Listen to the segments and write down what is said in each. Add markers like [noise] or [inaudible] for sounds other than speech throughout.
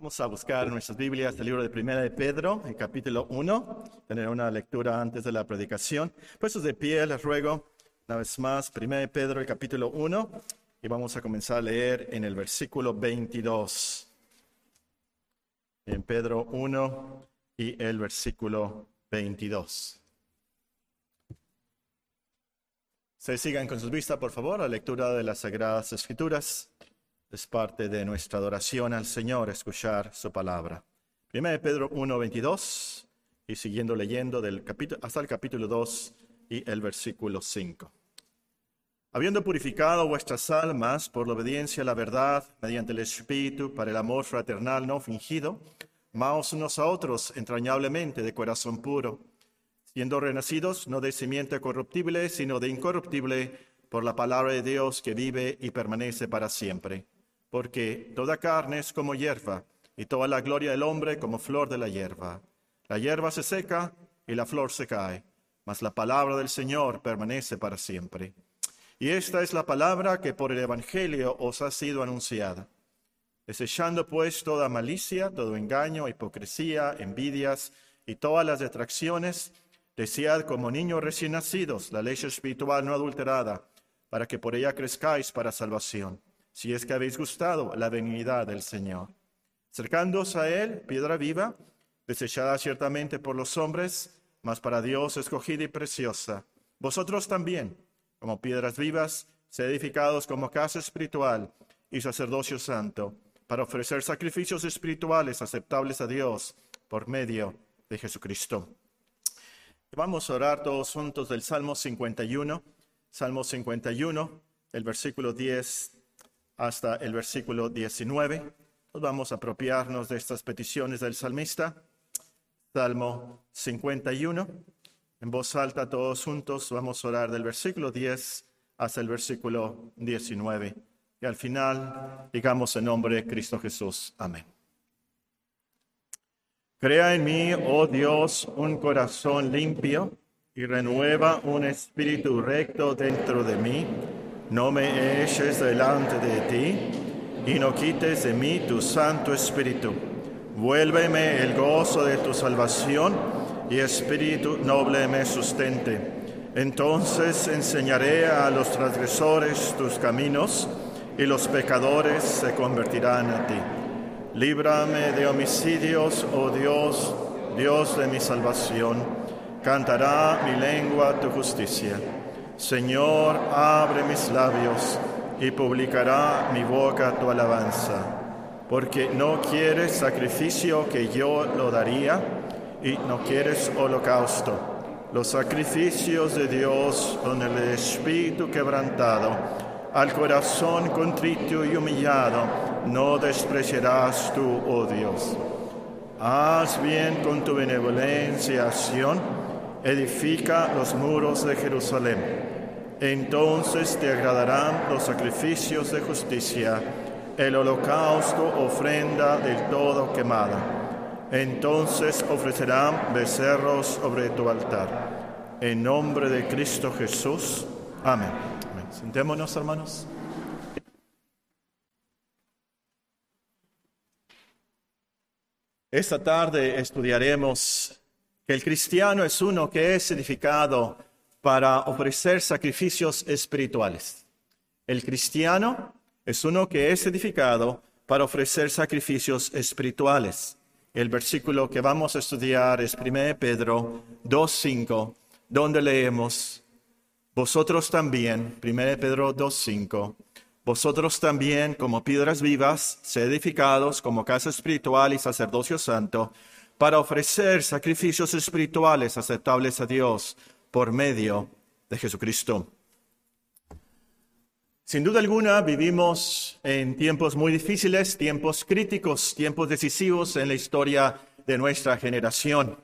Vamos a buscar nuestras Biblias el libro de Primera de Pedro, el capítulo 1, tener una lectura antes de la predicación. Puestos de pie, les ruego una vez más, Primera de Pedro, el capítulo 1, y vamos a comenzar a leer en el versículo 22. En Pedro 1 y el versículo 22. Se sigan con sus vistas, por favor, la lectura de las Sagradas Escrituras. Es parte de nuestra adoración al Señor escuchar su palabra. Primero de Pedro 1, 22 y siguiendo leyendo del capítulo, hasta el capítulo 2 y el versículo 5. Habiendo purificado vuestras almas por la obediencia a la verdad mediante el Espíritu para el amor fraternal no fingido, amaos unos a otros entrañablemente de corazón puro, siendo renacidos no de simiente corruptible, sino de incorruptible por la palabra de Dios que vive y permanece para siempre porque toda carne es como hierba, y toda la gloria del hombre como flor de la hierba. La hierba se seca y la flor se cae, mas la palabra del Señor permanece para siempre. Y esta es la palabra que por el Evangelio os ha sido anunciada. Desechando pues toda malicia, todo engaño, hipocresía, envidias y todas las detracciones, desead como niños recién nacidos la leche espiritual no adulterada, para que por ella crezcáis para salvación si es que habéis gustado la benignidad del Señor. Cercándoos a Él, piedra viva, desechada ciertamente por los hombres, mas para Dios escogida y preciosa. Vosotros también, como piedras vivas, sed edificados como casa espiritual y sacerdocio santo, para ofrecer sacrificios espirituales aceptables a Dios por medio de Jesucristo. Vamos a orar todos juntos del Salmo 51, Salmo 51, el versículo 10 hasta el versículo 19. Nos vamos a apropiarnos de estas peticiones del salmista. Salmo 51. En voz alta todos juntos vamos a orar del versículo 10 hasta el versículo 19. Y al final digamos en nombre de Cristo Jesús. Amén. Crea en mí, oh Dios, un corazón limpio y renueva un espíritu recto dentro de mí no me eches delante de ti y no quites de mí tu Santo Espíritu. Vuélveme el gozo de tu salvación y espíritu noble me sustente. Entonces enseñaré a los transgresores tus caminos y los pecadores se convertirán a ti. Líbrame de homicidios, oh Dios, Dios de mi salvación. Cantará mi lengua tu justicia. Señor, abre mis labios y publicará mi boca tu alabanza, porque no quieres sacrificio que yo lo daría y no quieres holocausto. Los sacrificios de Dios con el espíritu quebrantado, al corazón contrito y humillado, no despreciarás tú, oh Dios. Haz bien con tu benevolencia, Sion, edifica los muros de Jerusalén entonces te agradarán los sacrificios de justicia, el holocausto, ofrenda del todo quemada. Entonces ofrecerán becerros sobre tu altar. En nombre de Cristo Jesús. Amén. Sentémonos, hermanos. Esta tarde estudiaremos que el cristiano es uno que es edificado para ofrecer sacrificios espirituales. El cristiano es uno que es edificado para ofrecer sacrificios espirituales. El versículo que vamos a estudiar es 1 Pedro 2.5, donde leemos, vosotros también, 1 Pedro 2.5, vosotros también como piedras vivas, sed edificados como casa espiritual y sacerdocio santo, para ofrecer sacrificios espirituales aceptables a Dios por medio de Jesucristo. Sin duda alguna vivimos en tiempos muy difíciles, tiempos críticos, tiempos decisivos en la historia de nuestra generación.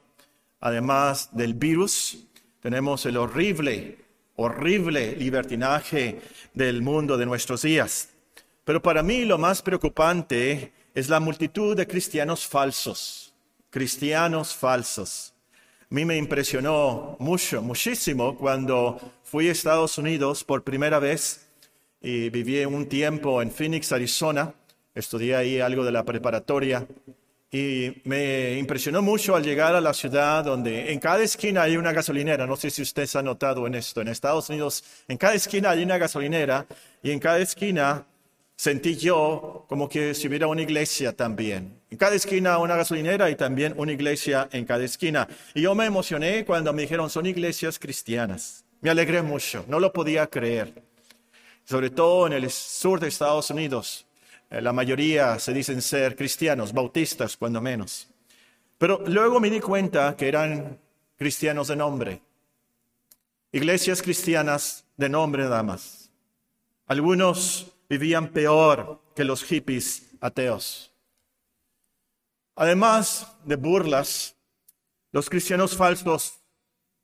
Además del virus, tenemos el horrible, horrible libertinaje del mundo de nuestros días. Pero para mí lo más preocupante es la multitud de cristianos falsos, cristianos falsos. A mí me impresionó mucho, muchísimo cuando fui a Estados Unidos por primera vez y viví un tiempo en Phoenix, Arizona, estudié ahí algo de la preparatoria y me impresionó mucho al llegar a la ciudad donde en cada esquina hay una gasolinera. No sé si usted se ha notado en esto. En Estados Unidos, en cada esquina hay una gasolinera y en cada esquina sentí yo como que si hubiera una iglesia también. En cada esquina una gasolinera y también una iglesia en cada esquina. Y yo me emocioné cuando me dijeron son iglesias cristianas. Me alegré mucho, no lo podía creer. Sobre todo en el sur de Estados Unidos, eh, la mayoría se dicen ser cristianos, bautistas cuando menos. Pero luego me di cuenta que eran cristianos de nombre. Iglesias cristianas de nombre nada más. Algunos vivían peor que los hippies ateos. Además de burlas, los cristianos falsos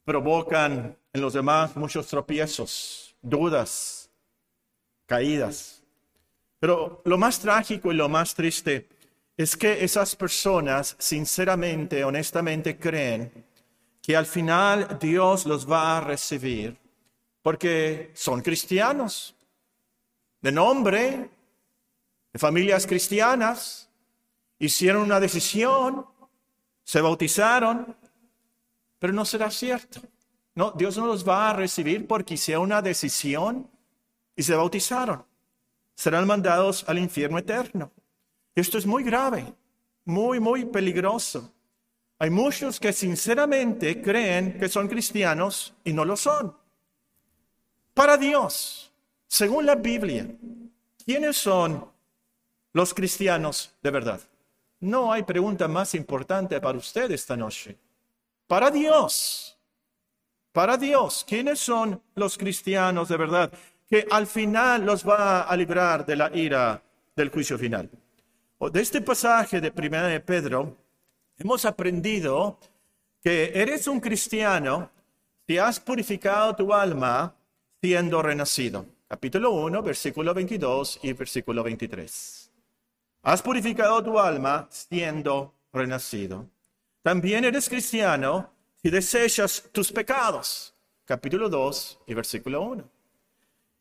provocan en los demás muchos tropiezos, dudas, caídas. Pero lo más trágico y lo más triste es que esas personas sinceramente, honestamente creen que al final Dios los va a recibir porque son cristianos, de nombre, de familias cristianas, hicieron una decisión, se bautizaron, pero no será cierto. No, Dios no los va a recibir porque hicieron una decisión y se bautizaron serán mandados al infierno eterno. Esto es muy grave, muy, muy peligroso. Hay muchos que sinceramente creen que son cristianos y no lo son. Para Dios, según la Biblia, ¿quiénes son los cristianos de verdad? No hay pregunta más importante para usted esta noche. Para Dios, para Dios, ¿quiénes son los cristianos de verdad? que al final los va a librar de la ira del juicio final. De este pasaje de Primera de Pedro, hemos aprendido que eres un cristiano si has purificado tu alma siendo renacido. Capítulo 1, versículo 22 y versículo 23. Has purificado tu alma siendo renacido. También eres cristiano si desechas tus pecados. Capítulo 2 y versículo 1.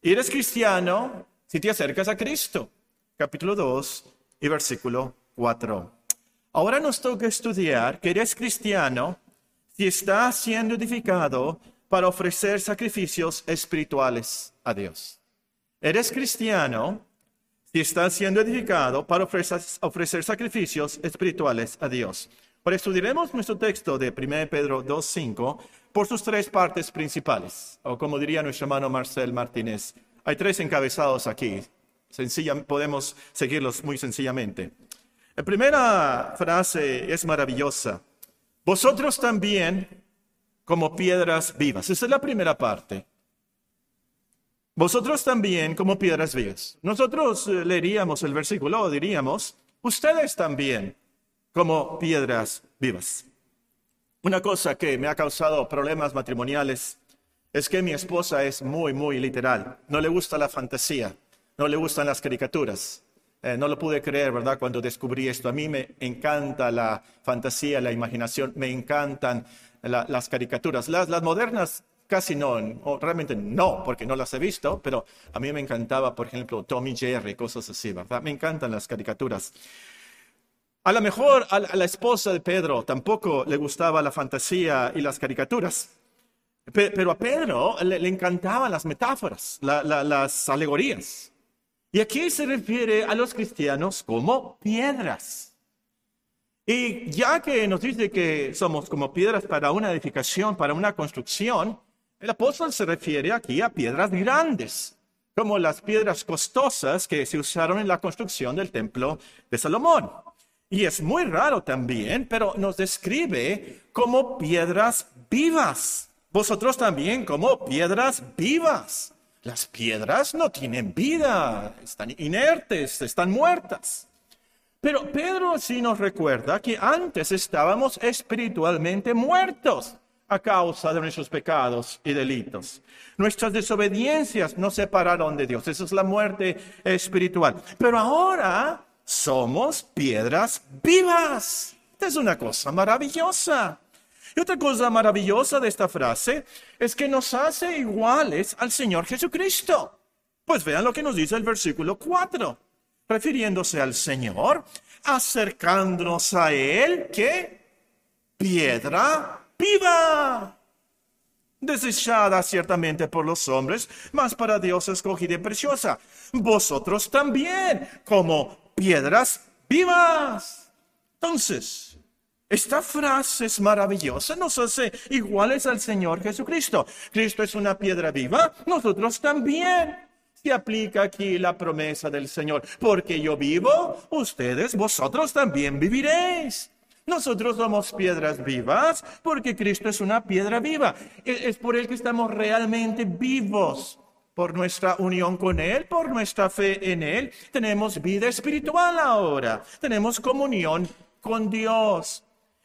Y eres cristiano si te acercas a Cristo. Capítulo 2 y versículo 4. Ahora nos toca estudiar que eres cristiano si estás siendo edificado para ofrecer sacrificios espirituales a Dios. Eres cristiano si estás siendo edificado para ofrecer, sacrificios espirituales a Dios. Ahora estudiaremos nuestro texto de 1 Pedro 2.5 por sus tres partes principales, o como diría nuestro hermano Marcel Martínez, hay tres encabezados aquí. podemos seguirlos muy sencillamente. La primera frase es maravillosa. Vosotros también como piedras vivas. Esa es la primera parte. Vosotros también como piedras vivas. Nosotros eh, leeríamos el versículo, diríamos, ustedes también como piedras vivas. Una cosa que me ha causado problemas matrimoniales es que mi esposa es muy, muy literal. No le gusta la fantasía, no le gustan las caricaturas. Eh, no lo pude creer, ¿verdad? Cuando descubrí esto. A mí me encanta la fantasía, la imaginación, me encantan las caricaturas. Las, las modernas casi no, realmente no, porque no las he visto, pero a mí me encantaba, por ejemplo, Tommy Jerry, cosas así, ¿verdad? Me encantan las caricaturas. A lo mejor a la esposa de Pedro tampoco le gustaba la fantasía y las caricaturas, pero a Pedro le, encantaban las metáforas, las alegorías. Y aquí se refiere a los cristianos como piedras. Y ya que nos dice que somos como piedras para una edificación, para una construcción, el apóstol se refiere aquí a piedras grandes, como las piedras costosas que se usaron en la construcción del templo de Salomón. Y es muy raro también, pero nos describe como piedras vivas. Vosotros también como piedras vivas. Las piedras no tienen vida, están inertes, están muertas. Pero Pedro sí nos recuerda que antes estábamos espiritualmente muertos a causa de nuestros pecados y delitos. Nuestras desobediencias nos separaron de Dios. Esa es la muerte espiritual. Pero ahora somos piedras vivas. Es una cosa maravillosa. Y otra cosa maravillosa de esta frase es que nos hace iguales al Señor Jesucristo. Pues vean lo que nos dice el versículo 4. refiriéndose al Señor, acercándonos a Él, que piedra viva, desechada ciertamente por los hombres, mas para Dios escogida y preciosa. Vosotros también, como piedras vivas. Entonces, esta frase es maravillosa, nos hace iguales al Señor Jesucristo. Cristo es una piedra viva, nosotros también. Se aplica aquí la promesa del Señor, porque yo vivo, ustedes, vosotros también viviréis. Nosotros somos piedras vivas porque Cristo es una piedra viva. E-, es por Él que estamos realmente vivos. Por nuestra unión con Él, por nuestra fe en Él, tenemos vida espiritual ahora. Tenemos comunión con Dios.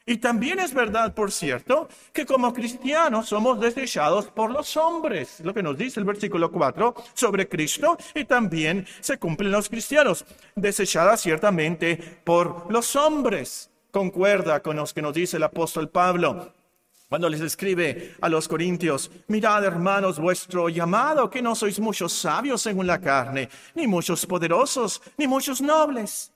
Y también es verdad, por cierto, que como cristianos somos desechados por los hombres, lo que nos dice el versículo 4 sobre Cristo, y también se cumplen los cristianos, desechadas ciertamente por los hombres. Concuerda con los que nos dice el apóstol Pablo cuando les escribe a los corintios, mirad hermanos vuestro llamado, que no sois muchos sabios según la carne, ni muchos poderosos, ni muchos nobles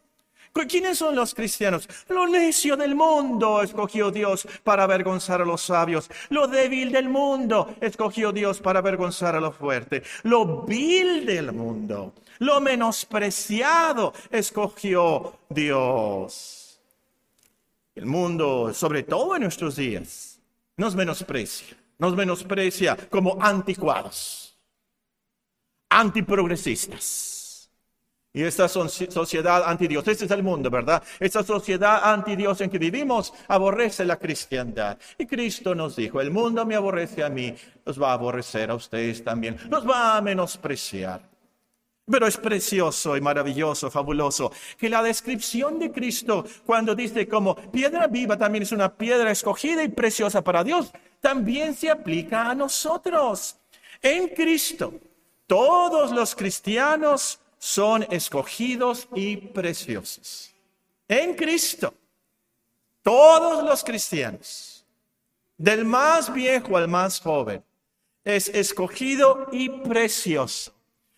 ¿Quiénes son los cristianos? Lo necio del mundo escogió Dios para avergonzar a los sabios. Lo débil del mundo escogió Dios para avergonzar a lo fuerte. Lo vil del mundo, lo menospreciado escogió Dios. El mundo, sobre todo en nuestros días, nos menosprecia. Nos menosprecia como anticuados, antiprogresistas y esta sociedad anti Dios, este es el mundo, ¿verdad? Esta sociedad anti Dios en que vivimos aborrece la cristiandad. Y Cristo nos dijo, el mundo me aborrece a mí, los va a aborrecer a ustedes también, los va a menospreciar. Pero es precioso y maravilloso, fabuloso, que la descripción de Cristo, cuando dice como piedra viva también es una piedra escogida y preciosa para Dios, también se aplica a nosotros. En Cristo, todos los cristianos son escogidos y preciosos. En Cristo, todos los cristianos, del más viejo al más joven, es escogido y precioso.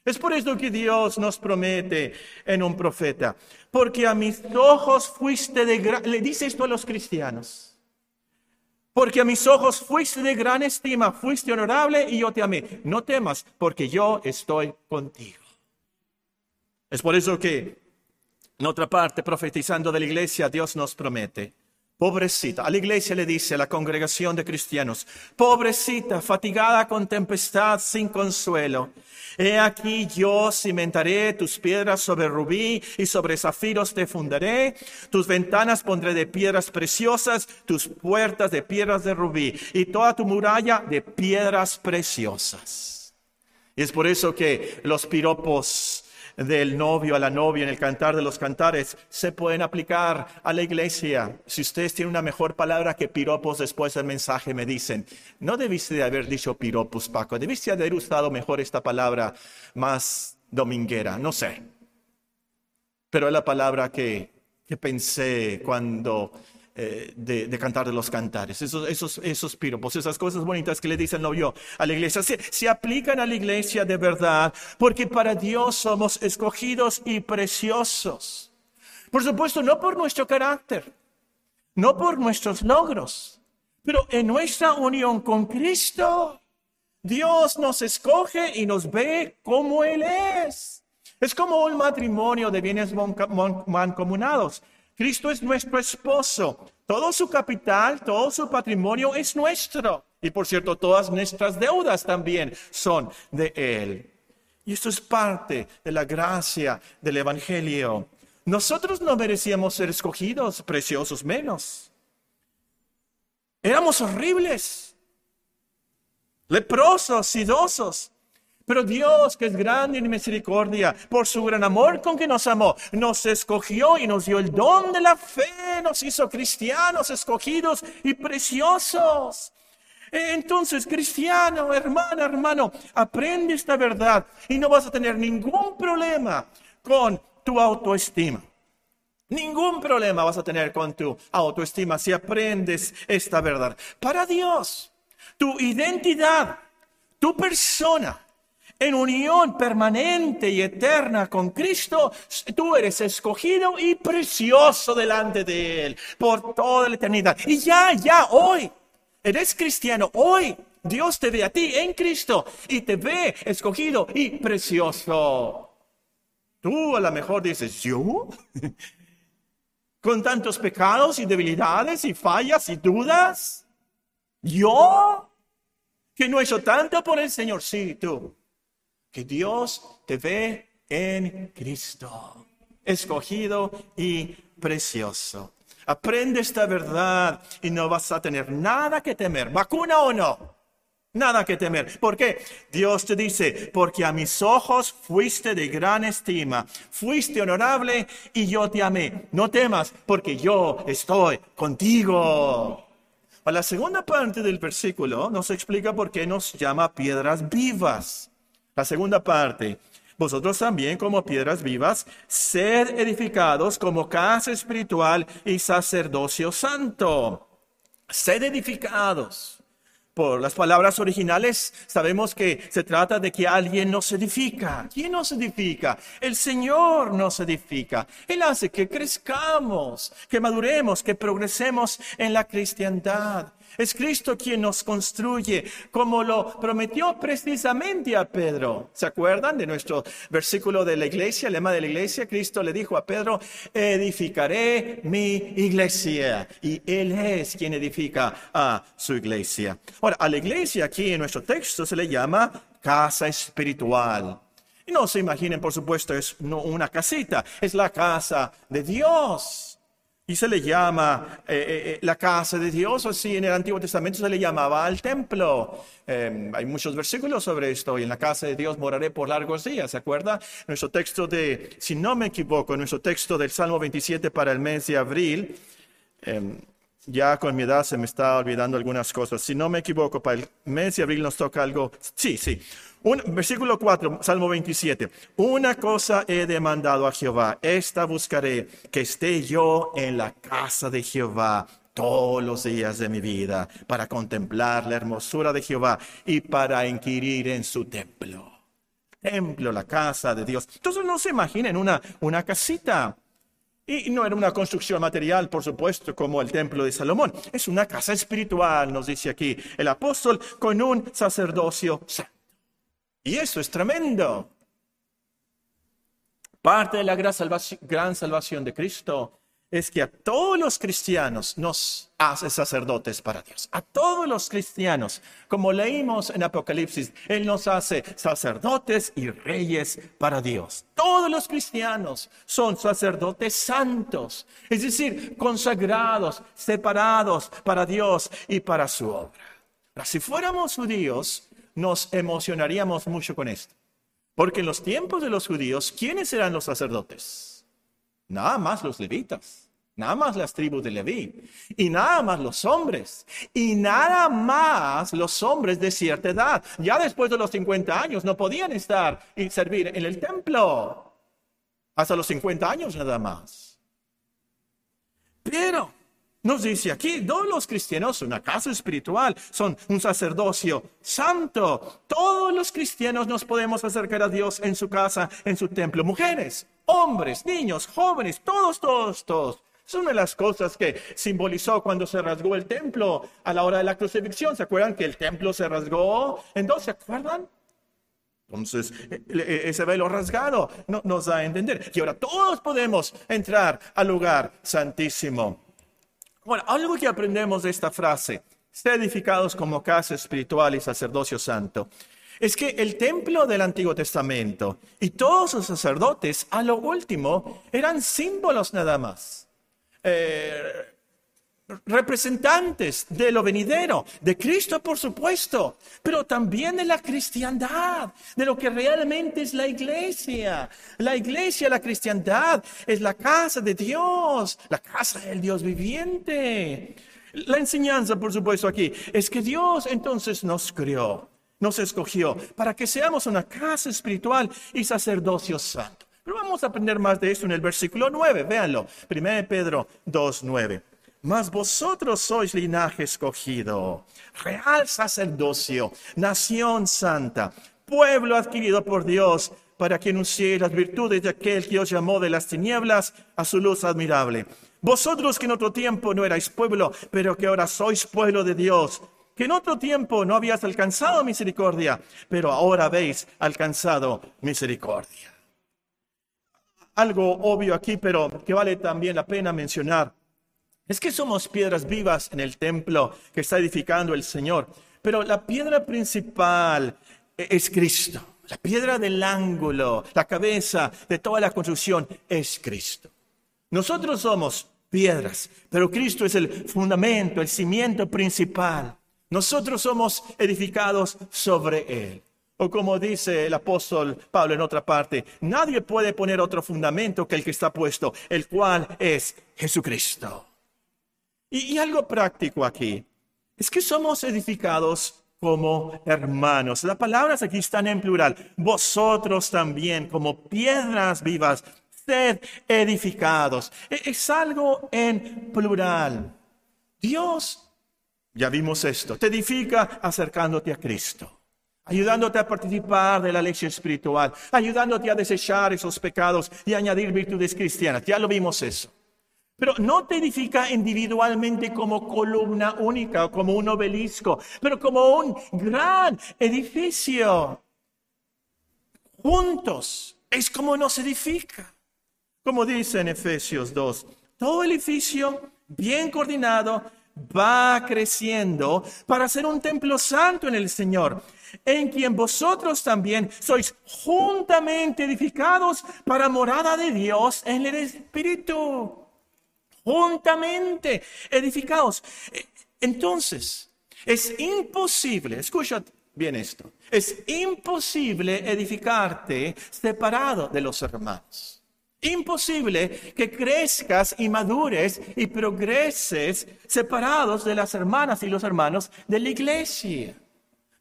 Es por eso que Dios nos promete en un profeta, porque a mis ojos fuiste de gran, le dice esto a los cristianos, porque a mis ojos fuiste de gran estima, fuiste honorable y yo te amé. No temas, porque yo estoy contigo. Es por eso que en otra parte, profetizando de la iglesia, Dios nos promete, pobrecita, a la iglesia le dice a la congregación de cristianos, pobrecita, fatigada con tempestad, sin consuelo. He aquí yo cimentaré tus piedras sobre rubí y sobre zafiros te fundaré. Tus ventanas pondré de piedras preciosas, tus puertas de piedras de rubí y toda tu muralla de piedras preciosas. Y es por eso que los piropos del novio a la novia en el cantar de los cantares se pueden aplicar a la iglesia. Si ustedes tienen una mejor palabra que piropos después del mensaje, me dicen, no debiste de haber dicho piropos, Paco, debiste de haber usado mejor esta palabra más dominguera, no sé. Pero es la palabra que, que pensé cuando eh, de, cantar de los cantares, esos, esos, esos piropos, esas cosas bonitas que le dice el novio a la iglesia, se, se aplican a la iglesia de verdad, porque para Dios somos escogidos y preciosos. Por supuesto, no por nuestro carácter, no por nuestros logros, pero en nuestra unión con Cristo, Dios nos escoge y nos ve como Él es. Es como un matrimonio de bienes mancomunados. Cristo es nuestro esposo. Todo su capital, todo su patrimonio es nuestro. Y por cierto, todas nuestras deudas también son de Él. Y esto es parte de la gracia del Evangelio. Nosotros no merecíamos ser escogidos, preciosos menos. Éramos horribles, leprosos, sidosos. Pero Dios, que es grande en misericordia, por su gran amor con que nos amó, nos escogió y nos dio el don de la fe, nos hizo cristianos escogidos y preciosos. Entonces, cristiano, hermana, hermano, aprende esta verdad y no vas a tener ningún problema con tu autoestima. Ningún problema vas a tener con tu autoestima si aprendes esta verdad. Para Dios, tu identidad, tu persona, en unión permanente y eterna con Cristo, tú eres escogido y precioso delante de Él por toda la eternidad. Y ya, ya, hoy, eres cristiano, hoy Dios te ve a ti en Cristo y te ve escogido y precioso. Tú a lo mejor dices, ¿yo? [laughs] Con tantos pecados y debilidades y fallas y dudas. ¿Yo? Que no he hecho tanto por el Señor. Sí, tú. Que Dios te ve en Cristo. Escogido y precioso. Aprende esta verdad y no vas a tener nada que temer. ¿Vacuna o no? Nada que temer. ¿Por qué? Dios te dice, porque a mis ojos fuiste de gran estima, fuiste honorable y yo te amé. No temas, porque yo estoy contigo. A la segunda parte del versículo nos explica por qué nos llama piedras vivas. La segunda parte, vosotros también como piedras vivas, sed edificados como casa espiritual y sacerdocio santo. Sed edificados. Por las palabras originales sabemos que se trata de que alguien nos edifica. ¿Quién nos edifica? El Señor nos edifica. Él hace que crezcamos, que maduremos, que progresemos en la cristiandad. Es Cristo quien nos construye, como lo prometió precisamente a Pedro. ¿Se acuerdan de nuestro versículo de la iglesia, el lema de la iglesia? Cristo le dijo a Pedro, edificaré mi iglesia. Y Él es quien edifica a su iglesia. Ahora, a la iglesia aquí en nuestro texto se le llama casa espiritual. Y no se imaginen, por supuesto, es una casita, es la casa de Dios. Y se le llama eh, eh, eh, la casa de Dios, así en el Antiguo Testamento se le llamaba al templo. Em, hay muchos versículos sobre esto, y en la casa de Dios moraré por largos días, ¿se acuerda? Nuestro texto de, si no me equivoco, nuestro texto del Salmo 27 para el mes de abril, em, ya con mi edad se me está olvidando algunas cosas. Si no me equivoco, para el mes de abril nos toca algo, sí, sí. Versículo 4, Salmo 27. Una cosa he demandado a Jehová, esta buscaré, que esté yo en la casa de Jehová todos los días de mi vida, para contemplar la hermosura de Jehová y para inquirir en su templo. Templo, la casa de Dios. Entonces no se imaginen una, una casita. Y no era una construcción material, por supuesto, como el templo de Salomón. Es una casa espiritual, nos dice aquí el apóstol, con un sacerdocio santo. Y eso es tremendo. Parte de la gran salvación, de Cristo es que a todos los cristianos nos hace sacerdotes para Dios. A todos los cristianos, como leímos en Apocalipsis, Él nos hace sacerdotes y reyes para Dios. Todos los cristianos son sacerdotes santos, es decir, consagrados, separados para Dios y para su obra. si fuéramos judíos, nos emocionaríamos mucho con esto. Porque en los tiempos de los judíos, ¿quiénes eran los sacerdotes? Nada más los levitas, nada más las tribus de Leví, y nada más los hombres, y nada más los hombres de cierta edad. Ya después de los 50 años no podían estar y servir en el templo. Hasta los 50 años nada más. Pero nos dice aquí, todos los cristianos son una casa espiritual, son un sacerdocio santo. Todos los cristianos nos podemos acercar a Dios en su casa, en su templo. Mujeres, hombres, niños, jóvenes, todos, todos, todos. Es una de las cosas que simbolizó cuando se rasgó el templo a la hora de la crucifixión. ¿Se acuerdan que el templo se rasgó? Entonces, ¿se acuerdan? Entonces, e, e, ese velo rasgado nos da a entender que ahora todos podemos entrar al lugar santísimo. Bueno, algo que aprendemos de esta frase, ser edificados como casa espiritual y sacerdocio santo, es que el templo del Antiguo Testamento y todos los sacerdotes, a lo último, eran símbolos nada más. Eh, representantes de lo venidero, de Cristo por supuesto, pero también de la cristiandad, de lo que realmente es la iglesia. La iglesia, la cristiandad, es la casa de Dios, la casa del Dios viviente. La enseñanza, por supuesto, aquí es que Dios entonces nos creó, nos escogió para que seamos una casa espiritual y sacerdocio santo. Pero vamos a aprender más de esto en el versículo 9, véanlo, 1 Pedro 2, 9 mas vosotros sois linaje escogido, real sacerdocio, nación santa, pueblo adquirido por Dios, para que anuncie las virtudes de aquel que os llamó de las tinieblas a su luz admirable. Vosotros que en otro tiempo no erais pueblo, pero que ahora sois pueblo de Dios, que en otro tiempo no habías alcanzado misericordia, pero ahora habéis alcanzado misericordia. Algo obvio aquí, pero que vale también la pena mencionar, es que somos piedras vivas en el templo que está edificando el Señor, pero la piedra principal es Cristo. La piedra del ángulo, la cabeza de toda la construcción es Cristo. Nosotros somos piedras, pero Cristo es el fundamento, el cimiento principal. Nosotros somos edificados sobre Él. O como dice el apóstol Pablo en otra parte, nadie puede poner otro fundamento que el que está puesto, el cual es Jesucristo. Y, algo práctico aquí, es que somos edificados como hermanos. Las palabras aquí están en plural. Vosotros también, como piedras vivas, sed edificados. E, es algo en plural. Dios, ya vimos esto, te edifica acercándote a Cristo ayudándote a participar de la lección espiritual, ayudándote a desechar esos pecados y añadir virtudes cristianas. Ya lo vimos eso. Pero no te edifica individualmente como columna única o como un obelisco, pero como un gran edificio. Juntos es como nos edifica. Como dice en Efesios 2, todo edificio bien coordinado va creciendo para ser un templo santo en el Señor, en quien vosotros también sois juntamente edificados para morada de Dios en el Espíritu. Juntamente edificados. Entonces, es imposible, escucha bien esto, es imposible edificarte separado de los hermanos. Imposible que crezcas y madures y progreses separados de las hermanas y los hermanos de la iglesia.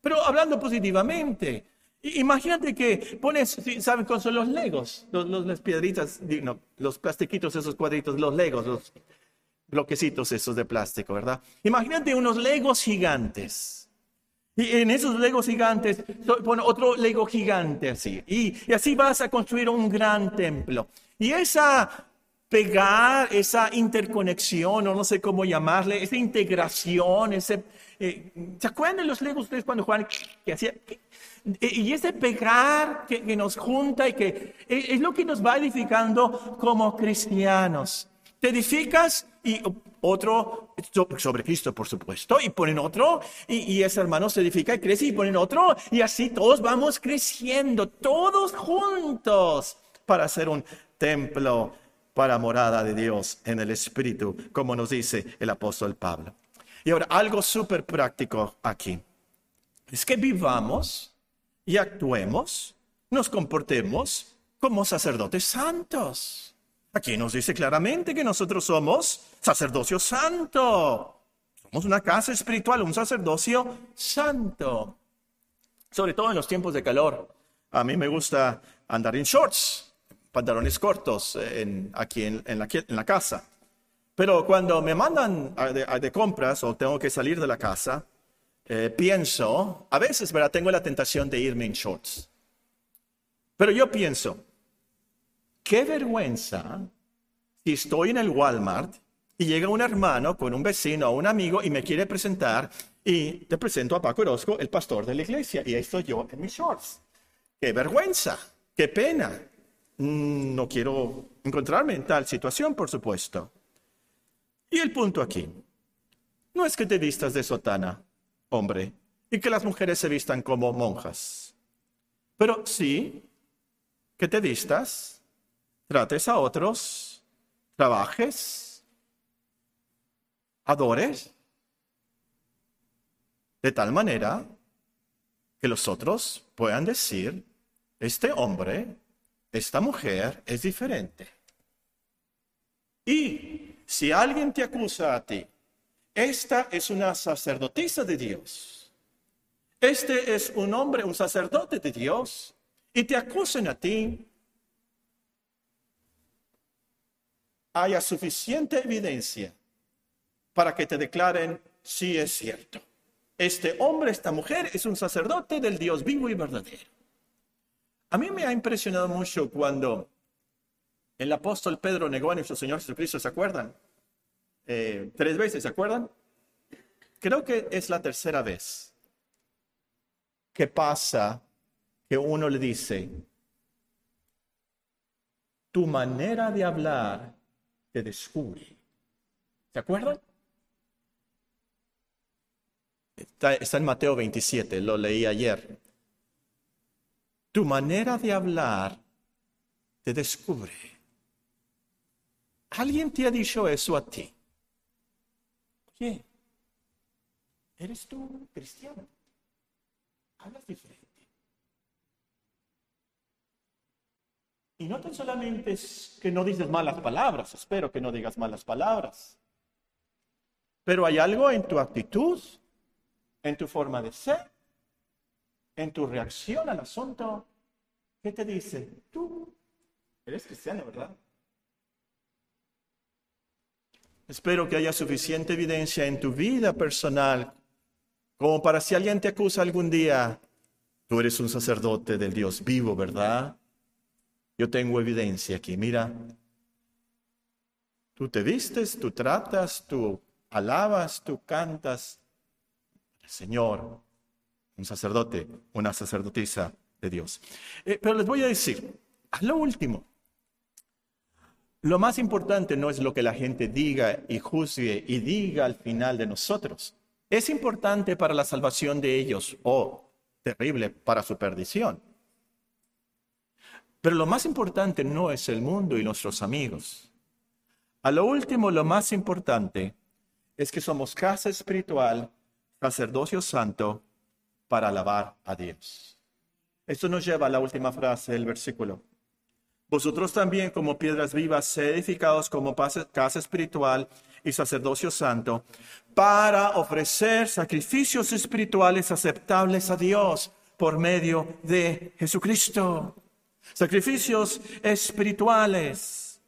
Pero hablando positivamente, imagínate que pones, ¿saben cuáles son los legos? Los, las piedritas, no, los plastiquitos, esos cuadritos, los legos, los bloquecitos esos de plástico, ¿verdad? Imagínate unos legos gigantes. Y en esos legos gigantes, pone otro lego gigante así. Y, así vas a construir un gran templo. Y esa pegar, esa interconexión, o no sé cómo llamarle, esa integración, ese... Eh, ¿Se acuerdan de los legos ustedes cuando jugaban? Que hacía, y ese pegar que, que, nos junta y que es lo que nos va edificando como cristianos. Te edificas y otro sobre Cristo, por supuesto, y ponen otro, y, ese hermano se edifica y crece y ponen otro, y así todos vamos creciendo, todos juntos, para hacer un templo para morada de Dios en el Espíritu, como nos dice el apóstol Pablo. Y ahora, algo súper práctico aquí, es que vivamos y actuemos, nos comportemos como sacerdotes santos. Aquí nos dice claramente que nosotros somos sacerdocio santo. Somos una casa espiritual, un sacerdocio santo. Sobre todo en los tiempos de calor. A mí me gusta andar en shorts, pantalones cortos aquí en, la, casa. Pero cuando me mandan de, compras o tengo que salir de la casa, eh, pienso, a veces, ¿verdad? Tengo la tentación de irme en shorts. Pero yo pienso, qué vergüenza si estoy en el Walmart y llega un hermano con un vecino o un amigo y me quiere presentar y te presento a Paco Orozco, el pastor de la iglesia, y ahí estoy yo en mis shorts. Qué vergüenza, qué pena. Mm, no quiero encontrarme en tal situación, por supuesto. Y el punto aquí, no es que te vistas de sotana, hombre, y que las mujeres se vistan como monjas, pero sí que te vistas trates a otros, trabajes, adores, de tal manera que los otros puedan decir, este hombre, esta mujer es diferente. Y si alguien te acusa a ti, esta es una sacerdotisa de Dios, este es un hombre, un sacerdote de Dios, y te acusan a ti, haya suficiente evidencia para que te declaren si es cierto. Este hombre, esta mujer es un sacerdote del Dios vivo y verdadero. A mí me ha impresionado mucho cuando el apóstol Pedro negó a nuestro Señor Jesucristo, ¿se acuerdan? Eh, tres veces, ¿se acuerdan? Creo que es la tercera vez que pasa que uno le dice, tu manera de hablar te descubre. ¿Se acuerdan? Está, está, en Mateo 27, lo leí ayer. Tu manera de hablar te descubre. ¿Alguien te ha dicho eso a ti? ¿Qué? ¿Eres tú cristiano? Hablas diferente. Y no tan solamente es que no dices malas palabras, espero que no digas malas palabras. Pero hay algo en tu actitud, en tu forma de ser, en tu reacción al asunto, que te dice, tú eres cristiano, ¿verdad? Espero que haya suficiente evidencia en tu vida personal como para si alguien te acusa algún día, tú eres un sacerdote del Dios vivo, ¿verdad? Yo tengo evidencia aquí, mira. Tú te vistes, tú tratas, tú alabas, tú cantas. Señor, un sacerdote, una sacerdotisa de Dios. Eh, pero les voy a decir, a lo último, lo más importante no es lo que la gente diga y juzgue y diga al final de nosotros. Es importante para la salvación de ellos o terrible para su perdición. Pero lo más importante no es el mundo y nuestros amigos. A lo último, lo más importante es que somos casa espiritual, sacerdocio santo, para alabar a Dios. Esto nos lleva a la última frase del versículo. Vosotros también, como piedras vivas, edificados como casa espiritual y sacerdocio santo, para ofrecer sacrificios espirituales aceptables a Dios por medio de Jesucristo. Sacrificios espirituales.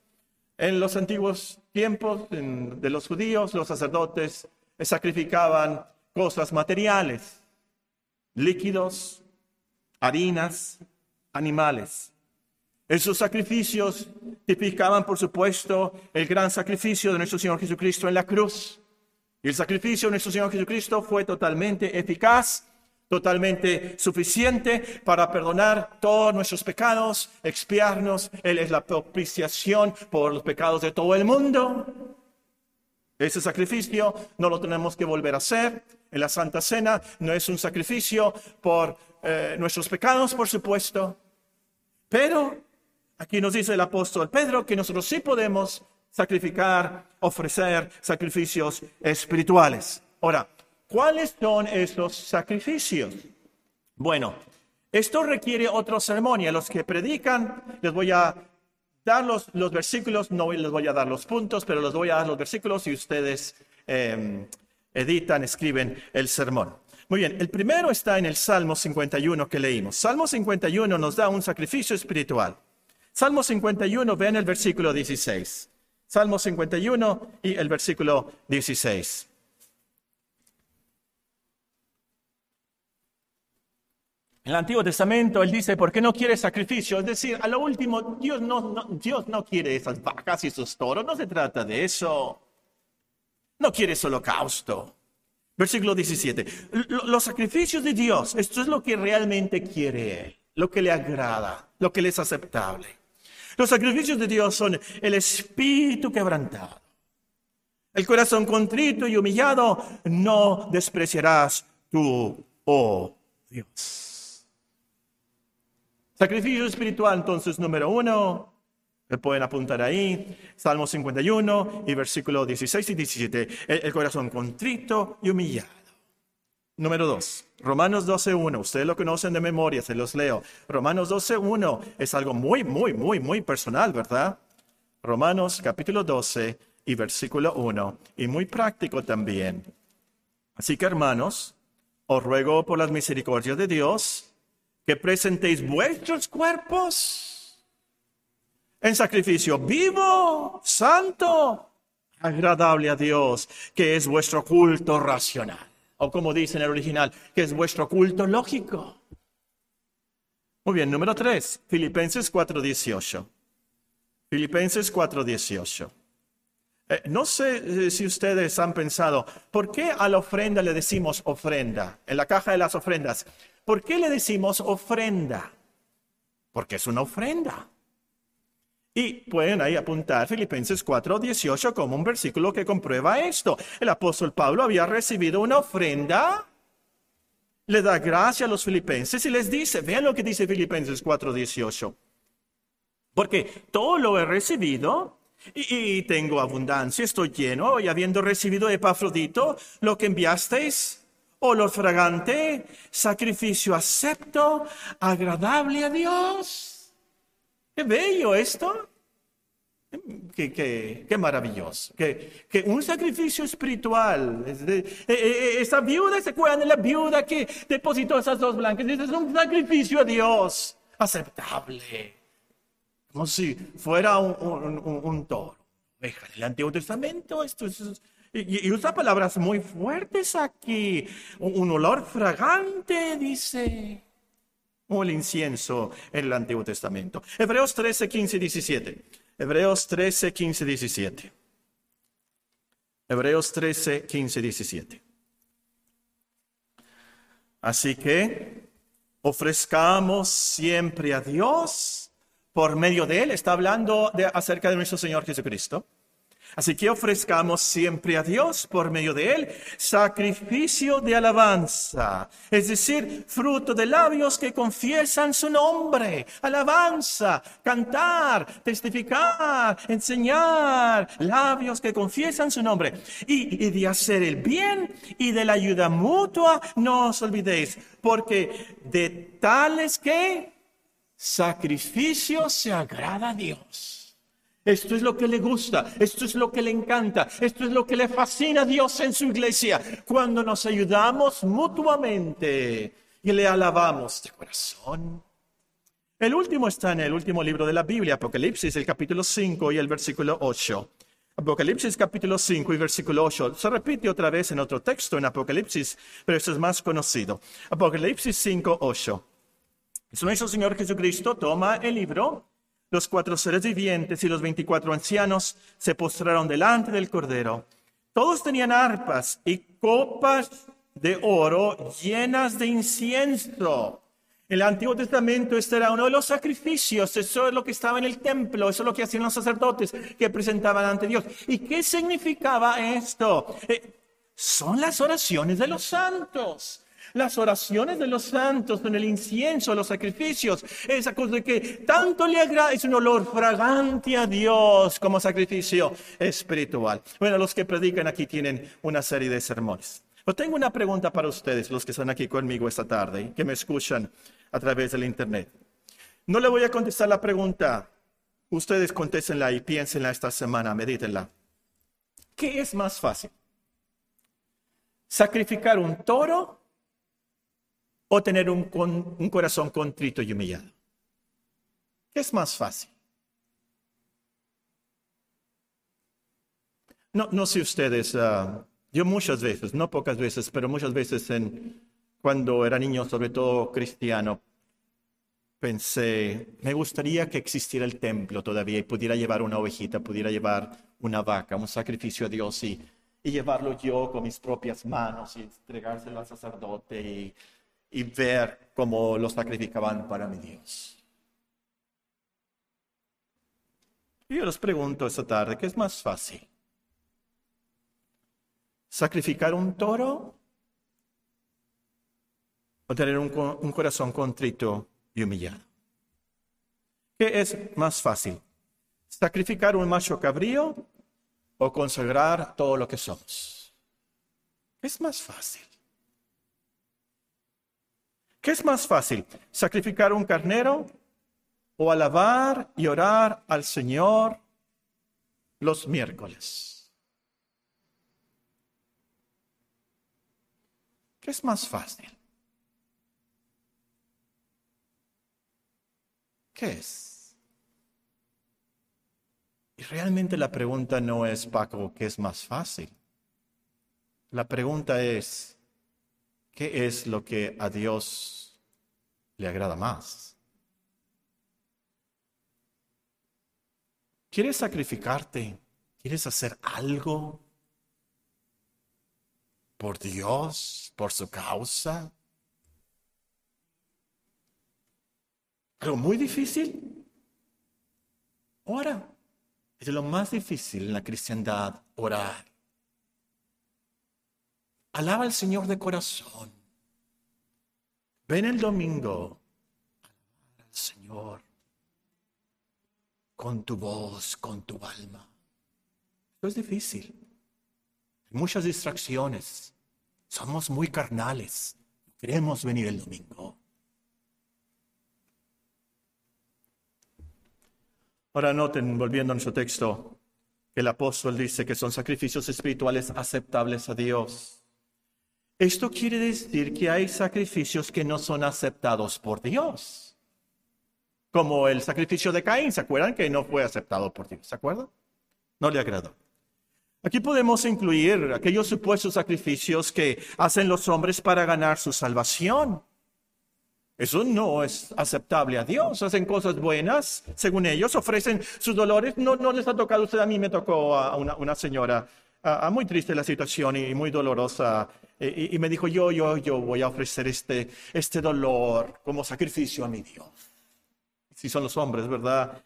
En los antiguos tiempos de los judíos, los sacerdotes sacrificaban cosas materiales, líquidos, harinas, animales. Esos sacrificios tipificaban, por supuesto, el gran sacrificio de nuestro Señor Jesucristo en la cruz. Y el sacrificio de nuestro Señor Jesucristo fue totalmente eficaz totalmente suficiente para perdonar todos nuestros pecados, expiarnos. Él es la propiciación por los pecados de todo el mundo. Ese sacrificio no lo tenemos que volver a hacer. En la Santa Cena no es un sacrificio por eh, nuestros pecados, por supuesto. Pero aquí nos dice el apóstol Pedro que nosotros sí podemos sacrificar, ofrecer sacrificios espirituales. Ahora, ¿Cuáles son esos sacrificios? Bueno, esto requiere otro sermón y a los que predican les voy a dar los, versículos, no les voy a dar los puntos, pero les voy a dar los versículos y ustedes em, editan, escriben el sermón. Muy bien, el primero está en el Salmo 51 que leímos. Salmo 51 nos da un sacrificio espiritual. Salmo 51, ven el versículo 16. Salmo 51 y el versículo 16. En el Antiguo Testamento él dice, ¿por qué no quiere sacrificio? Es decir, a lo último, Dios no, Dios no quiere esas vacas y esos toros, no se trata de eso. No quiere ese holocausto. Versículo 17. Los sacrificios de Dios, esto es lo que realmente quiere Él, lo que le agrada, lo que le es aceptable. Los sacrificios de Dios son el espíritu quebrantado. El corazón contrito y humillado no despreciarás tú, oh Dios. Sacrificio espiritual, entonces, número uno, le pueden apuntar ahí, Salmo 51 y versículo 16 y 17, el, corazón contrito y humillado. Número dos, Romanos 12.1, ustedes lo conocen de memoria, se los leo. Romanos 12.1 es algo muy, muy, muy, muy personal, ¿verdad? Romanos capítulo 12 y versículo 1, y muy práctico también. Así que hermanos, os ruego por las misericordias de Dios, que presentéis vuestros cuerpos en sacrificio vivo, santo, agradable a Dios, que es vuestro culto racional. O como dice en el original, que es vuestro culto lógico. Muy bien, número tres, Filipenses 4.18. Filipenses 4.18. Eh, no sé eh, si ustedes han pensado, ¿por qué a la ofrenda le decimos ofrenda? En la caja de las ofrendas, ¿por qué le decimos ofrenda? Porque es una ofrenda. Y pueden ahí apuntar Filipenses 4:18 como un versículo que comprueba esto. El apóstol Pablo había recibido una ofrenda, le da gracia a los filipenses y les dice, vean lo que dice Filipenses 4:18. Porque todo lo he recibido y, tengo abundancia, estoy lleno, y habiendo recibido Epafrodito, lo que enviasteis, olor fragante, sacrificio acepto, agradable a Dios. Qué bello esto. Qué, qué, maravilloso. Que, que, un sacrificio espiritual. Eh, eh, eh, esa viuda, ¿se acuerdan de la viuda que depositó esas dos blancas? Es un sacrificio a Dios aceptable como si fuera un, toro. En el Antiguo Testamento esto es, y, usa palabras muy fuertes aquí. Un, olor fragante, dice. El incienso en el Antiguo Testamento. Hebreos 13, 15 17. Hebreos 13, 15, 17. Hebreos 13, 15, 17. Así que ofrezcamos siempre a Dios por medio de Él, está hablando de, acerca de nuestro Señor Jesucristo. Así que ofrezcamos siempre a Dios por medio de Él sacrificio de alabanza, es decir, fruto de labios que confiesan su nombre, alabanza, cantar, testificar, enseñar, labios que confiesan su nombre. Y, de hacer el bien y de la ayuda mutua, no os olvidéis, porque de tales que sacrificio se agrada a Dios. Esto es lo que le gusta, esto es lo que le encanta, esto es lo que le fascina a Dios en su iglesia, cuando nos ayudamos mutuamente y le alabamos de corazón. El último está en el último libro de la Biblia, Apocalipsis, el capítulo 5 y el versículo 8. Apocalipsis capítulo 5 y versículo 8. Se repite otra vez en otro texto en Apocalipsis, pero esto es más conocido. Apocalipsis 5, 8. Nuestro Señor Jesucristo toma el libro, los cuatro seres vivientes y los veinticuatro ancianos se postraron delante del Cordero. Todos tenían arpas y copas de oro llenas de incienso. En el Antiguo Testamento este era uno de los sacrificios, eso es lo que estaba en el templo, eso es lo que hacían los sacerdotes que presentaban ante Dios. ¿Y qué significaba esto? Eh, son las oraciones de los santos las oraciones de los santos con el incienso, los sacrificios, esa cosa que tanto le agrada, es un olor fragante a Dios como sacrificio espiritual. Bueno, los que predican aquí tienen una serie de sermones. Pero tengo una pregunta para ustedes, los que están aquí conmigo esta tarde que me escuchan a través del Internet. No le voy a contestar la pregunta. Ustedes contéstenla y piénsenla esta semana, medítenla. ¿Qué es más fácil? ¿Sacrificar un toro o tener un, un corazón contrito y humillado? ¿Qué es más fácil? No, no sé ustedes, ah, yo muchas veces, no pocas veces, pero muchas veces en, cuando era niño, sobre todo cristiano, pensé, me gustaría que existiera el templo todavía y pudiera llevar una ovejita, pudiera llevar una vaca, un sacrificio a Dios y, y llevarlo yo con mis propias manos y entregárselo al sacerdote y y ver cómo lo sacrificaban para mi Dios. Yo les pregunto esta tarde, ¿qué es más fácil? ¿Sacrificar un toro o tener un, un corazón contrito y humillado? ¿Qué es más fácil? ¿Sacrificar un macho cabrío o consagrar todo lo que somos? ¿Qué es más fácil? ¿Qué es más fácil? ¿Sacrificar un carnero o alabar y orar al Señor los miércoles? ¿Qué es más fácil? ¿Qué es? Y realmente la pregunta no es, Paco, ¿qué es más fácil? La pregunta es, ¿Qué es lo que a Dios le agrada más? ¿Quieres sacrificarte? ¿Quieres hacer algo por Dios, por su causa? ¿Algo muy difícil? Ora. Es lo más difícil en la cristiandad, orar. Alaba al Señor de corazón. Ven el domingo. Al Señor con tu voz, con tu alma. Esto es difícil. Hay muchas distracciones. Somos muy carnales. Queremos venir el domingo. Ahora noten, volviendo a nuestro texto, que el apóstol dice que son sacrificios espirituales aceptables a Dios. Esto quiere decir que hay sacrificios que no son aceptados por Dios como el sacrificio de Caín, ¿se acuerdan? Que no fue aceptado por Dios, ¿se acuerdan? No le agradó. Aquí podemos incluir aquellos supuestos sacrificios que hacen los hombres para ganar su salvación. Eso no es aceptable a Dios. Hacen cosas buenas, según ellos, ofrecen sus dolores. No, no les ha tocado usted, a mí me tocó a una, señora, a, muy triste la situación y muy dolorosa. Y, y, me dijo, yo, yo, yo voy a ofrecer este, este dolor como sacrificio a mi Dios si son los hombres, ¿verdad?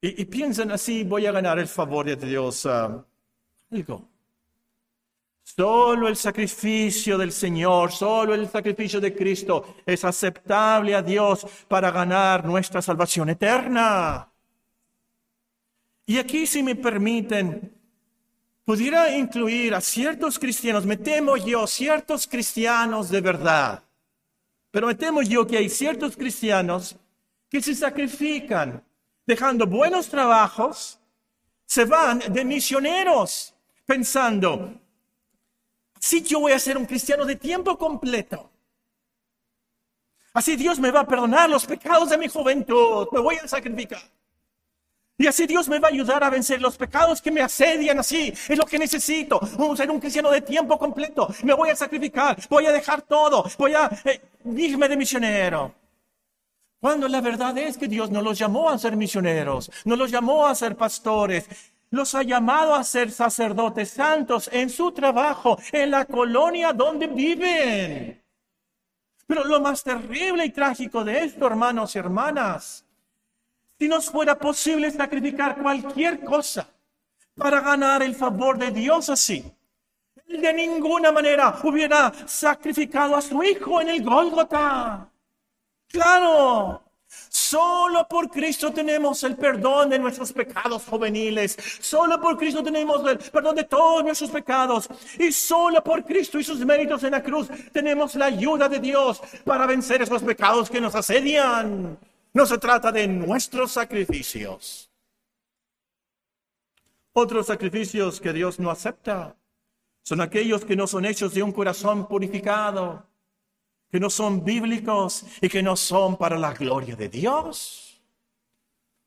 Y, piensan así, voy a ganar el favor de Dios. Uh, algo. Solo el sacrificio del Señor, solo el sacrificio de Cristo es aceptable a Dios para ganar nuestra salvación eterna. Y aquí, si me permiten, pudiera incluir a ciertos cristianos, me temo yo, ciertos cristianos de verdad, pero me temo yo que hay ciertos cristianos que se sacrifican, dejando buenos trabajos, se van de misioneros pensando, si yo voy a ser un cristiano de tiempo completo. Así Dios me va a perdonar los pecados de mi juventud, me voy a sacrificar. Y así Dios me va a ayudar a vencer los pecados que me asedian así. Es lo que necesito. A ser un cristiano de tiempo completo. Me voy a sacrificar. Voy a dejar todo. Voy a eh, irme de misionero. Cuando la verdad es que Dios no los llamó a ser misioneros, no los llamó a ser pastores, los ha llamado a ser sacerdotes santos en su trabajo, en la colonia donde viven. Pero lo más terrible y trágico de esto, hermanos y hermanas, si nos fuera posible sacrificar cualquier cosa para ganar el favor de Dios así, de ninguna manera hubiera sacrificado a su hijo en el Gólgota. Claro, Solo por Cristo tenemos el perdón de nuestros pecados juveniles. Solo por Cristo tenemos el perdón de todos nuestros pecados. Y solo por Cristo y sus méritos en la cruz tenemos la ayuda de Dios para vencer esos pecados que nos asedian. No se trata de nuestros sacrificios. Otros sacrificios que Dios no acepta son aquellos que no son hechos de un corazón purificado que no son bíblicos y que no son para la gloria de Dios.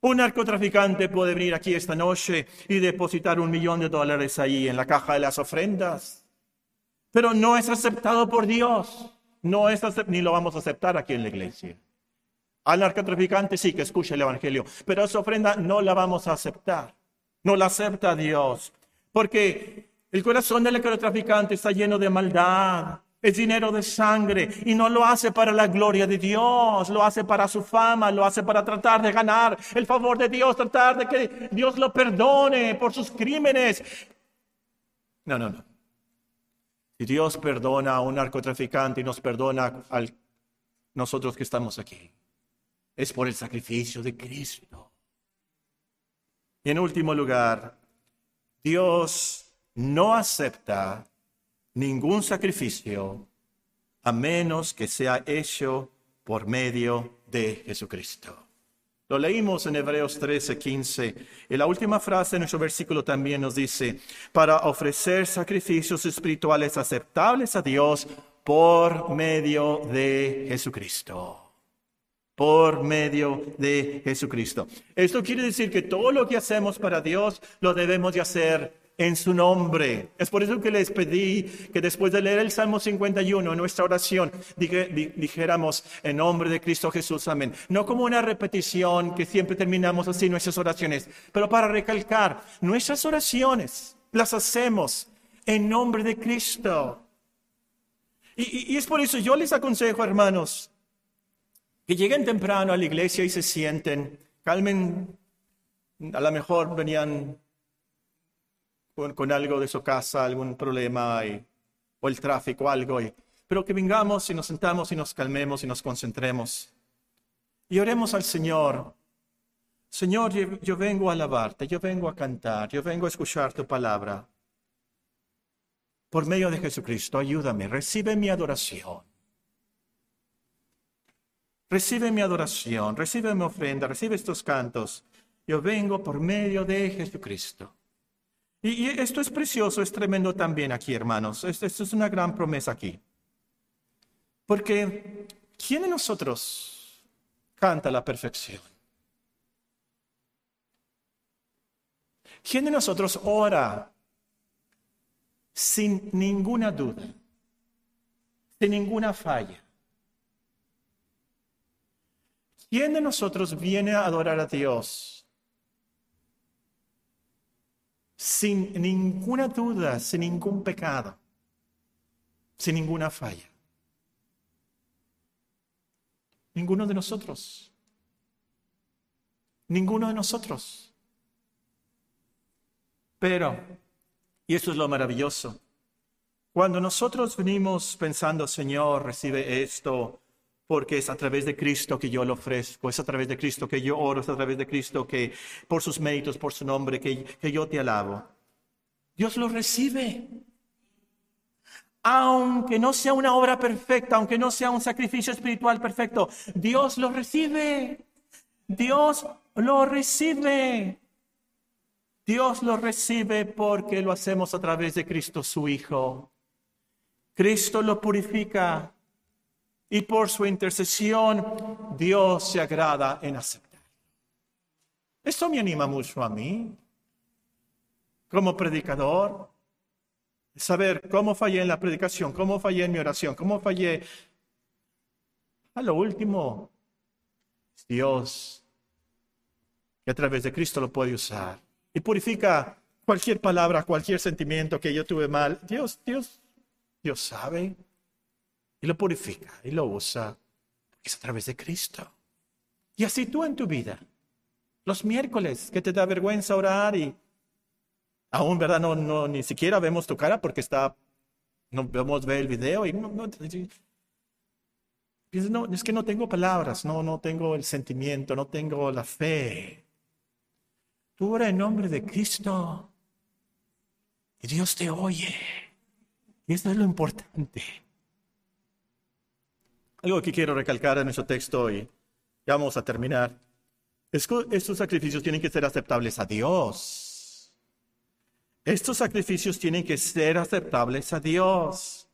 Un narcotraficante puede venir aquí esta noche y depositar un millón de dólares ahí en la caja de las ofrendas, pero no es aceptado por Dios, no es ni lo vamos a aceptar aquí en la iglesia. Al narcotraficante sí que escuche el Evangelio, pero esa ofrenda no la vamos a aceptar, no la acepta Dios, porque el corazón del narcotraficante está lleno de maldad, es dinero de sangre y no lo hace para la gloria de Dios, lo hace para su fama, lo hace para tratar de ganar el favor de Dios, tratar de que Dios lo perdone por sus crímenes. No, no, no. Si Dios perdona a un narcotraficante y nos perdona a nosotros que estamos aquí, es por el sacrificio de Cristo. Y en último lugar, Dios no acepta ningún sacrificio a menos que sea hecho por medio de Jesucristo. Lo leímos en Hebreos 13, 15. Y la última frase de nuestro versículo también nos dice, para ofrecer sacrificios espirituales aceptables a Dios por medio de Jesucristo. Por medio de Jesucristo. Esto quiere decir que todo lo que hacemos para Dios lo debemos de hacer en su nombre. Es por eso que les pedí que después de leer el Salmo 51 en nuestra oración dijéramos en nombre de Cristo Jesús, amén. No como una repetición que siempre terminamos así nuestras oraciones, pero para recalcar, nuestras oraciones las hacemos en nombre de Cristo. Y, y es por eso yo les aconsejo, hermanos, que lleguen temprano a la iglesia y se sienten, calmen, a lo mejor venían con, algo de su casa, algún problema, o el tráfico, algo, pero que vengamos y nos sentamos y nos calmemos y nos concentremos. Y oremos al Señor. Señor, yo vengo a alabarte, yo vengo a cantar, yo vengo a escuchar tu palabra. Por medio de Jesucristo, ayúdame, recibe mi adoración. Recibe mi adoración, recibe mi ofrenda, recibe estos cantos. Yo vengo por medio de Jesucristo. Y, esto es precioso, es tremendo también aquí, hermanos. Esto, es una gran promesa aquí. Porque, ¿quién de nosotros canta la perfección? ¿Quién de nosotros ora sin ninguna duda, sin ninguna falla? ¿Quién de nosotros viene a adorar a Dios sin ninguna duda, sin ningún pecado, sin ninguna falla? Ninguno de nosotros. Ninguno de nosotros. Pero, y eso es lo maravilloso, cuando nosotros venimos pensando, Señor, recibe esto, porque es a través de Cristo que yo lo ofrezco, es a través de Cristo que yo oro, es a través de Cristo que por sus méritos, por su nombre, que, que yo te alabo. Dios lo recibe. Aunque no sea una obra perfecta, aunque no sea un sacrificio espiritual perfecto, Dios lo recibe. Dios lo recibe. Dios lo recibe porque lo hacemos a través de Cristo su Hijo. Cristo lo purifica, y por su intercesión Dios se agrada en aceptar. Esto me anima mucho a mí, como predicador, saber cómo fallé en la predicación, cómo fallé en mi oración, cómo fallé. A lo último, Dios que a través de Cristo lo puede usar y purifica cualquier palabra, cualquier sentimiento que yo tuve mal. Dios, Dios, Dios sabe y lo purifica y lo usa. Es a través de Cristo. Y así tú en tu vida. Los miércoles que te da vergüenza orar y aún, ¿verdad? No, no, ni siquiera vemos tu cara porque está, no vemos ver el video y no, no, es que no tengo palabras, no, no tengo el sentimiento, no tengo la fe. Tú ora en nombre de Cristo y Dios te oye. Y eso es lo importante. Algo que quiero recalcar en nuestro texto y ya vamos a terminar. estos sacrificios tienen que ser aceptables a Dios. Estos sacrificios tienen que ser aceptables a Dios.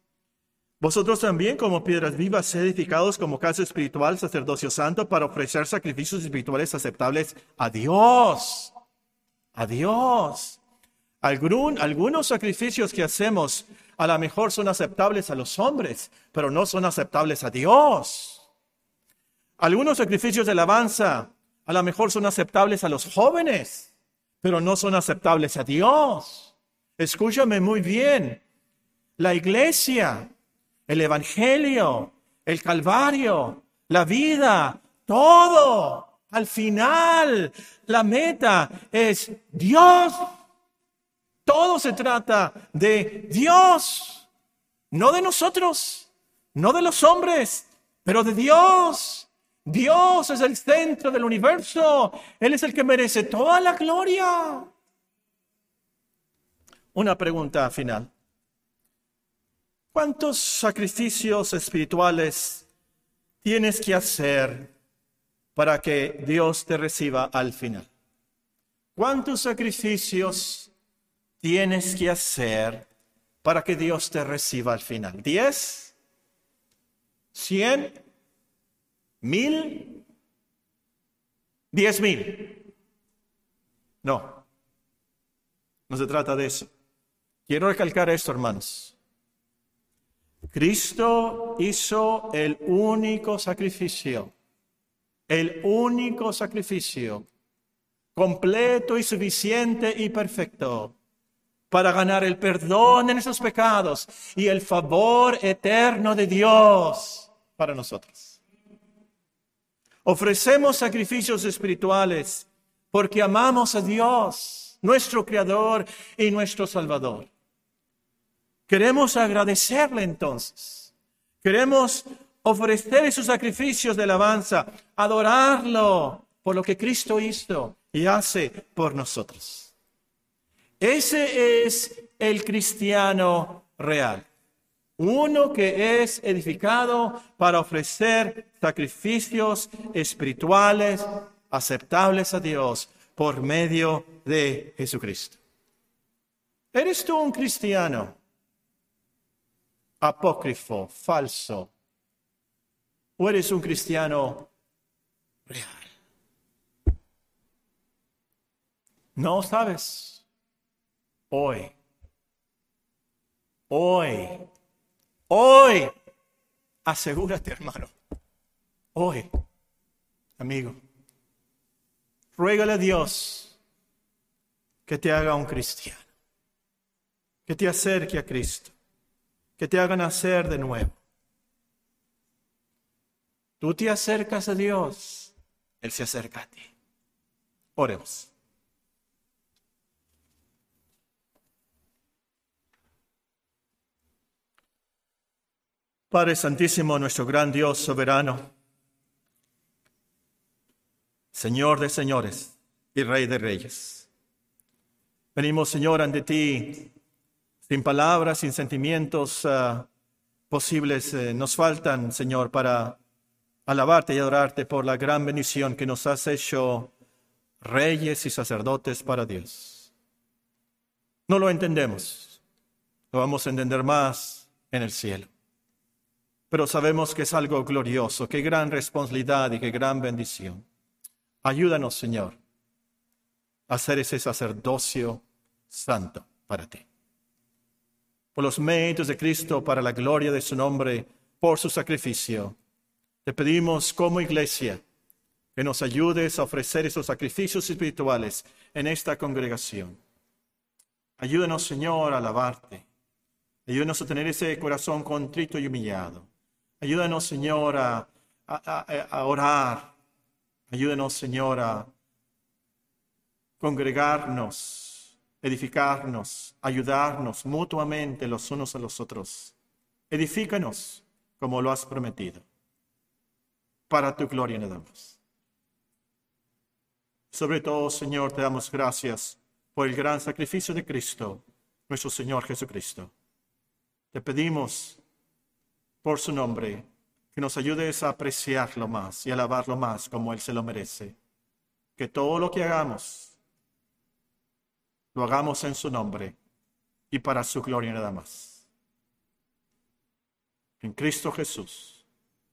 Vosotros también, como piedras vivas, edificados como casa espiritual, sacerdocio santo, para ofrecer sacrificios espirituales aceptables a Dios. A Dios. algunos sacrificios que hacemos a lo mejor son aceptables a los hombres, pero no son aceptables a Dios. Algunos sacrificios de alabanza a lo mejor son aceptables a los jóvenes, pero no son aceptables a Dios. Escúchame muy bien. La iglesia, el evangelio, el calvario, la vida, todo, al final, la meta es Dios. Todo se trata de Dios, no de nosotros, no de los hombres, pero de Dios. Dios es el centro del universo. Él es el que merece toda la gloria. Una pregunta final. ¿Cuántos sacrificios espirituales tienes que hacer para que Dios te reciba al final? ¿Cuántos sacrificios tienes que hacer para que Dios te reciba al final? ¿Diez? ¿Cien? ¿Mil? ¿Diez mil? No. No se trata de eso. Quiero recalcar esto, hermanos. Cristo hizo el único sacrificio, el único sacrificio completo y suficiente y perfecto para ganar el perdón de nuestros pecados y el favor eterno de Dios para nosotros. Ofrecemos sacrificios espirituales porque amamos a Dios, nuestro Creador y nuestro Salvador. Queremos agradecerle entonces. Queremos ofrecer esos sacrificios de alabanza, adorarlo por lo que Cristo hizo y hace por nosotros. Ese es el cristiano real. Uno que es edificado para ofrecer sacrificios espirituales aceptables a Dios por medio de Jesucristo. ¿Eres tú un cristiano apócrifo, falso? ¿O eres un cristiano real? No sabes. Hoy. Hoy. Hoy. Asegúrate, hermano. Hoy. Amigo. Ruégale a Dios que te haga un cristiano. Que te acerque a Cristo. Que te haga nacer de nuevo. Tú te acercas a Dios. Él se acerca a ti. Oremos. Padre Santísimo, nuestro gran Dios soberano, Señor de señores y Rey de reyes. Venimos, Señor, ante ti sin palabras, sin sentimientos ah, posibles. Eh, nos faltan, Señor, para alabarte y adorarte por la gran bendición que nos has hecho reyes y sacerdotes para Dios. No lo entendemos, lo vamos a entender más en el cielo pero sabemos que es algo glorioso, qué gran responsabilidad y qué gran bendición. Ayúdanos, Señor, a hacer ese sacerdocio santo para ti. Por los méritos de Cristo, para la gloria de su nombre, por su sacrificio, te pedimos como iglesia que nos ayudes a ofrecer esos sacrificios espirituales en esta congregación. Ayúdanos, Señor, a alabarte. Ayúdanos a tener ese corazón contrito y humillado. Ayúdanos, Señor, a, orar. Ayúdanos, Señor, a congregarnos, edificarnos, ayudarnos mutuamente los unos a los otros. Edifícanos como lo has prometido. Para tu gloria nada más. Sobre todo, Señor, te damos gracias por el gran sacrificio de Cristo, nuestro Señor Jesucristo. Te pedimos por su nombre, que nos ayudes a apreciarlo más y alabarlo más como Él se lo merece. Que todo lo que hagamos, lo hagamos en su nombre y para su gloria nada más. En Cristo Jesús.